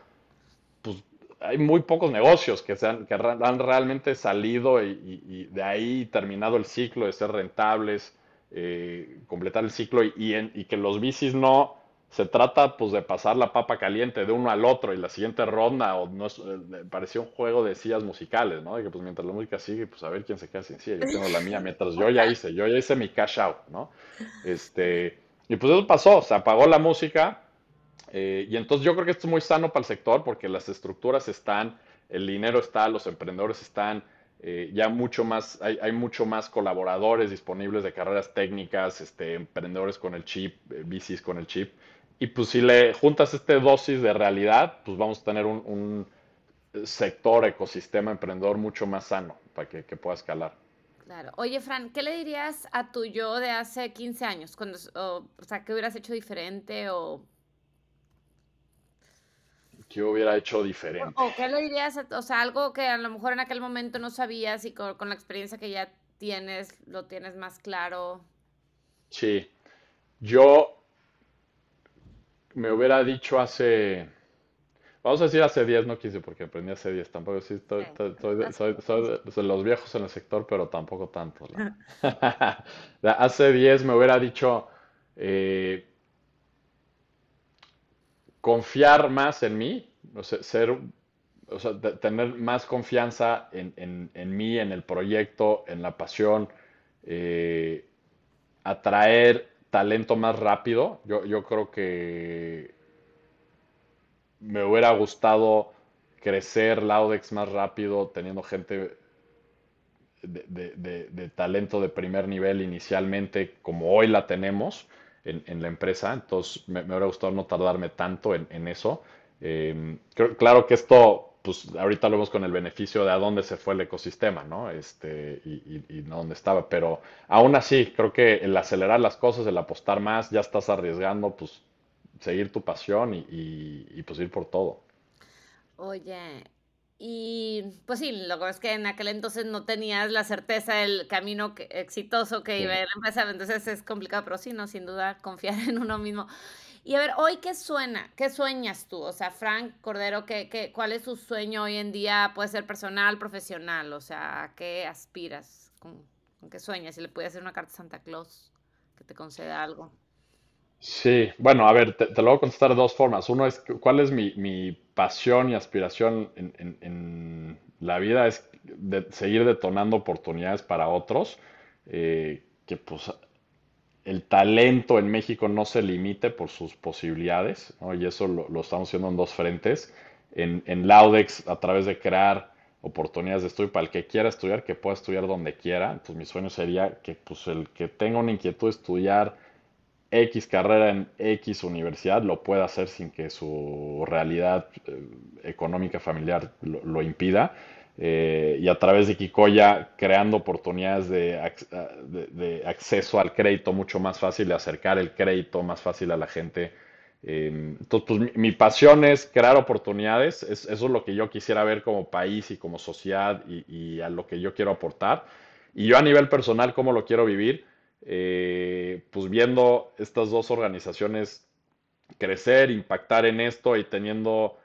pues hay muy pocos negocios que, se han, que han realmente salido y, y de ahí terminado el ciclo de ser rentables eh, completar el ciclo y, y, que los bicis no se trata pues de pasar la papa caliente de uno al otro y la siguiente ronda o no eh, parecía un juego de sillas musicales, ¿no? De que pues mientras la música sigue, pues a ver quién se queda sin silla. Yo tengo la mía mientras yo ya hice, yo ya hice mi cash out, ¿no? Este, y pues eso pasó, se apagó la música eh, y entonces yo creo que esto es muy sano para el sector porque las estructuras están, el dinero está, los emprendedores están, eh, ya mucho más, hay, hay, mucho más colaboradores disponibles de carreras técnicas, este, emprendedores con el chip, eh, bicis con el chip. Y pues si le juntas este dosis de realidad, pues vamos a tener un, sector, ecosistema emprendedor mucho más sano para que, pueda escalar. Claro. Oye, Fran, ¿qué le dirías a tu yo de hace 15 años? Cuando, o, sea, ¿qué hubieras hecho diferente ¿Qué hubiera hecho diferente? ¿O qué le dirías? O sea, algo que a lo mejor en aquel momento no sabías y con, la experiencia que ya tienes, lo tienes más claro. Sí. Yo me hubiera dicho hace. Vamos a decir hace 10, no quise porque aprendí hace 10, tampoco sí, estoy, soy, de, los viejos en el sector, pero tampoco tanto. hace 10 me hubiera dicho, eh, confiar más en mí, o sea, ser, o sea, tener más confianza en, mí, en el proyecto, en la pasión, eh, atraer talento más rápido. Yo, yo creo que me hubiera gustado crecer Laudex más rápido, teniendo gente de, talento de primer nivel inicialmente, como hoy la tenemos en, la empresa, entonces me, hubiera gustado no tardarme tanto en, eso. Em, claro que esto, pues ahorita lo vemos con el beneficio de a dónde se fue el ecosistema, ¿no? Este, y, y, no dónde estaba, pero aún así, creo que el acelerar las cosas, el apostar más, ya estás arriesgando, pues seguir tu pasión y, y pues ir por todo. Oye, y pues sí, lo que es que en aquel entonces no tenías la certeza del camino exitoso que iba a empresa, entonces es complicado, pero sí, no, sin duda, confiar en uno mismo. Y a ver, hoy qué suena, qué sueñas tú, o sea, Frank Cordero, ¿qué, qué, cuál es tu sueño hoy en día? Puede ser personal, profesional, o sea, ¿a qué aspiras? ¿Con, qué sueñas? Si le puede hacer una carta a Santa Claus que te conceda algo. Sí, bueno, a ver, te, lo voy a contestar de dos formas. Uno es, ¿cuál es mi, pasión y aspiración en, la vida? Es seguir detonando oportunidades para otros, eh, que pues el talento en México no se limite por sus posibilidades. Y eso lo, estamos haciendo en dos frentes. En, en Laudex, a través de crear oportunidades de estudio para el que quiera estudiar, que pueda estudiar donde quiera. Mi sueño sería que pues el que tenga una inquietud de estudiar X carrera en X universidad lo pueda hacer sin que su realidad eh, económica familiar lo, impida. Eh, y a través de Kikoya creando oportunidades de, acceso al crédito mucho más fácil, de acercar el crédito más fácil a la gente. Em, entonces, pues, mi, pasión es crear oportunidades, eso es lo que yo quisiera ver como país y como sociedad y, y a lo que yo quiero aportar. Y yo a nivel personal, cómo lo quiero vivir eh, pues viendo estas dos organizaciones crecer, impactar en esto y teniendo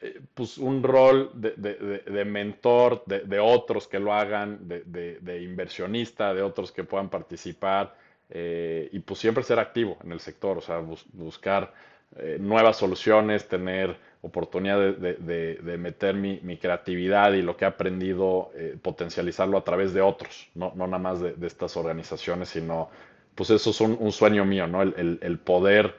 eh, pues un rol de, mentor de, otros que lo hagan, de, inversionista, de otros que puedan participar eh, y pues siempre ser activo en el sector, o sea, buscar nuevas soluciones, tener oportunidad de, meter mi, creatividad y lo que he aprendido, eh, potencializarlo a través de otros, no, no nada más de, estas organizaciones, sino, pues eso es un, sueño mío, ¿no? El, poder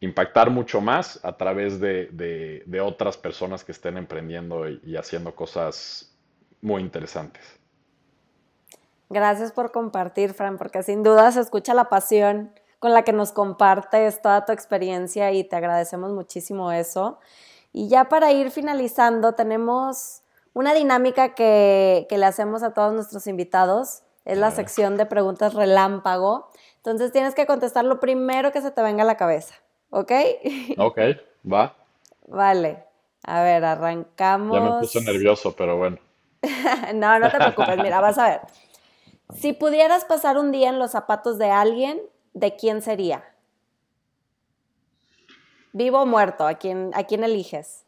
impactar mucho más a través de, otras personas que estén emprendiendo y, haciendo cosas muy interesantes. Gracias por compartir, Fran, porque sin duda se escucha la pasión con la que nos compartes toda tu experiencia y te agradecemos muchísimo eso. Y ya para ir finalizando, tenemos una dinámica que, le hacemos a todos nuestros invitados. Es la sección de preguntas relámpago. Entonces tienes que contestar lo primero que se te venga a la cabeza. ¿Ok? Ok, va. Vale. A ver, arrancamos. Ya me puse nervioso, pero bueno. no, no te preocupes, mira, vas a ver. Si pudieras pasar un día en los zapatos de alguien, ¿de quién sería? ¿Vivo o muerto? ¿A quién, a quién eliges?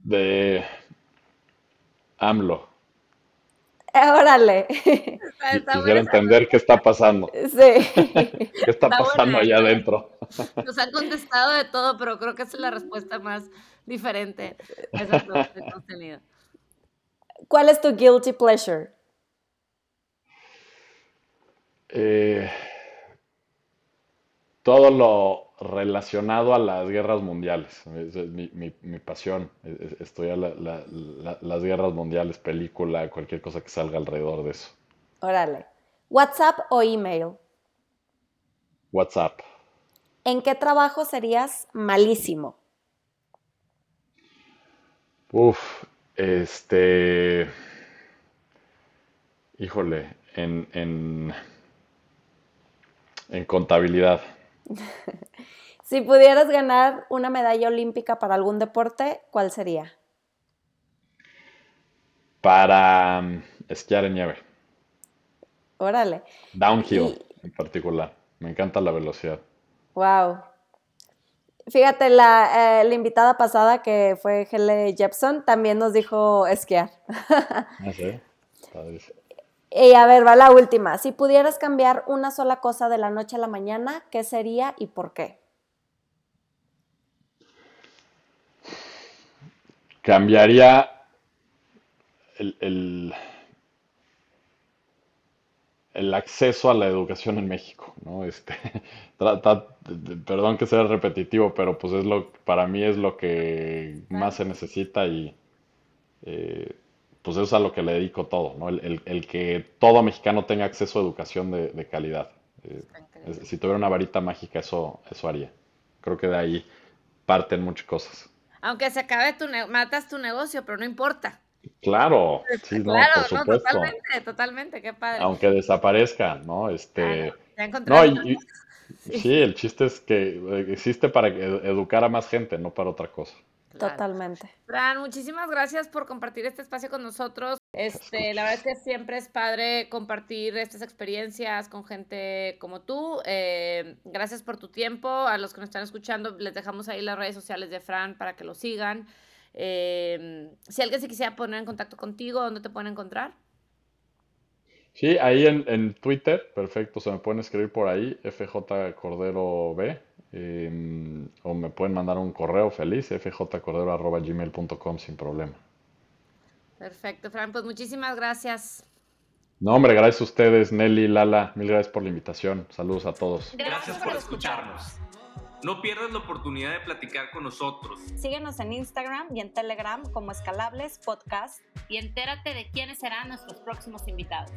De AMLO. Eh, órale. Quisiera entender qué está pasando. Sí. ¿Qué está, pasando allá adentro? Nos han contestado de todo, pero creo que esa es la respuesta más diferente a que hemos tenido. ¿Cuál es tu guilty pleasure? Eh, todo lo relacionado a las guerras mundiales. Es, mi, mi, pasión. Estudiar las guerras mundiales, película, cualquier cosa que salga alrededor de eso. Órale. ¿WhatsApp o email? WhatsApp. ¿En qué trabajo serías malísimo? Uf, este. Híjole, en, en, en contabilidad. si pudieras ganar una medalla olímpica para algún deporte, ¿cuál sería? Para um, esquiar en nieve. Órale. Downhill en particular. Me encanta la velocidad. Wow. Fíjate, la, eh, la, invitada pasada que fue Hele Jepson también nos dijo esquiar. Ah, sí. Y a ver, va la última. Si pudieras cambiar una sola cosa de la noche a la mañana, ¿qué sería y por qué? Cambiaría el, el, acceso a la educación en México, ¿no? Este, perdón que sea repetitivo, pero pues es lo, para mí es lo que más se necesita y eh, pues eso es a lo que le dedico todo, ¿no? El, que todo mexicano tenga acceso a educación de, calidad. Eh, si tuviera una varita mágica, eso, eso haría. Creo que de ahí parten muchas cosas. Aunque se acabe tu matas tu negocio, pero no importa. Claro, sí, no, claro, por supuesto. totalmente, totalmente, qué padre. Aunque desaparezca, ¿no? Este, ya no, y, sí, el chiste es que existe para educar a más gente, no para otra cosa. Totalmente. Fran, muchísimas gracias por compartir este espacio con nosotros. Este, la verdad es que siempre es padre compartir estas experiencias con gente como tú. Eh, gracias por tu tiempo. A los que nos están escuchando, les dejamos ahí las redes sociales de Fran para que lo sigan. Eh, si alguien se quisiera poner en contacto contigo, ¿dónde te pueden encontrar? Sí, ahí en, en Twitter, perfecto, se me pueden escribir por ahí, FJ Cordero B, Em, o me pueden mandar un correo feliz, fjcordero.gmail.com sin problema. Perfecto, Fran, pues muchísimas gracias. No, hombre, gracias a ustedes, Nelly, Lala, mil gracias por la invitación. Saludos a todos. Gracias por escucharnos. No pierdas la oportunidad de platicar con nosotros. Síguenos en Instagram y en Telegram como Escalables Podcast. Y entérate de quiénes serán nuestros próximos invitados.